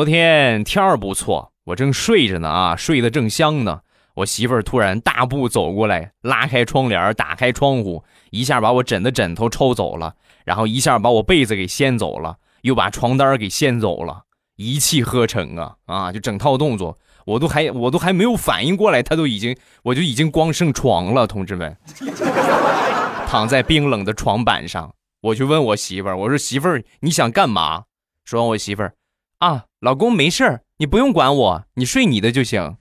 昨天天儿不错，我正睡着呢啊，睡得正香呢。我媳妇儿突然大步走过来，拉开窗帘，打开窗户，一下把我枕的枕头抽走了，然后一下把我被子给掀走了，又把床单给掀走了，一气呵成啊啊！就整套动作，我都还我都还没有反应过来，他都已经我就已经光剩床了，同志们，躺在冰冷的床板上，我就问我媳妇儿，我说媳妇儿你想干嘛？说完我媳妇儿。啊，老公没事儿，你不用管我，你睡你的就行。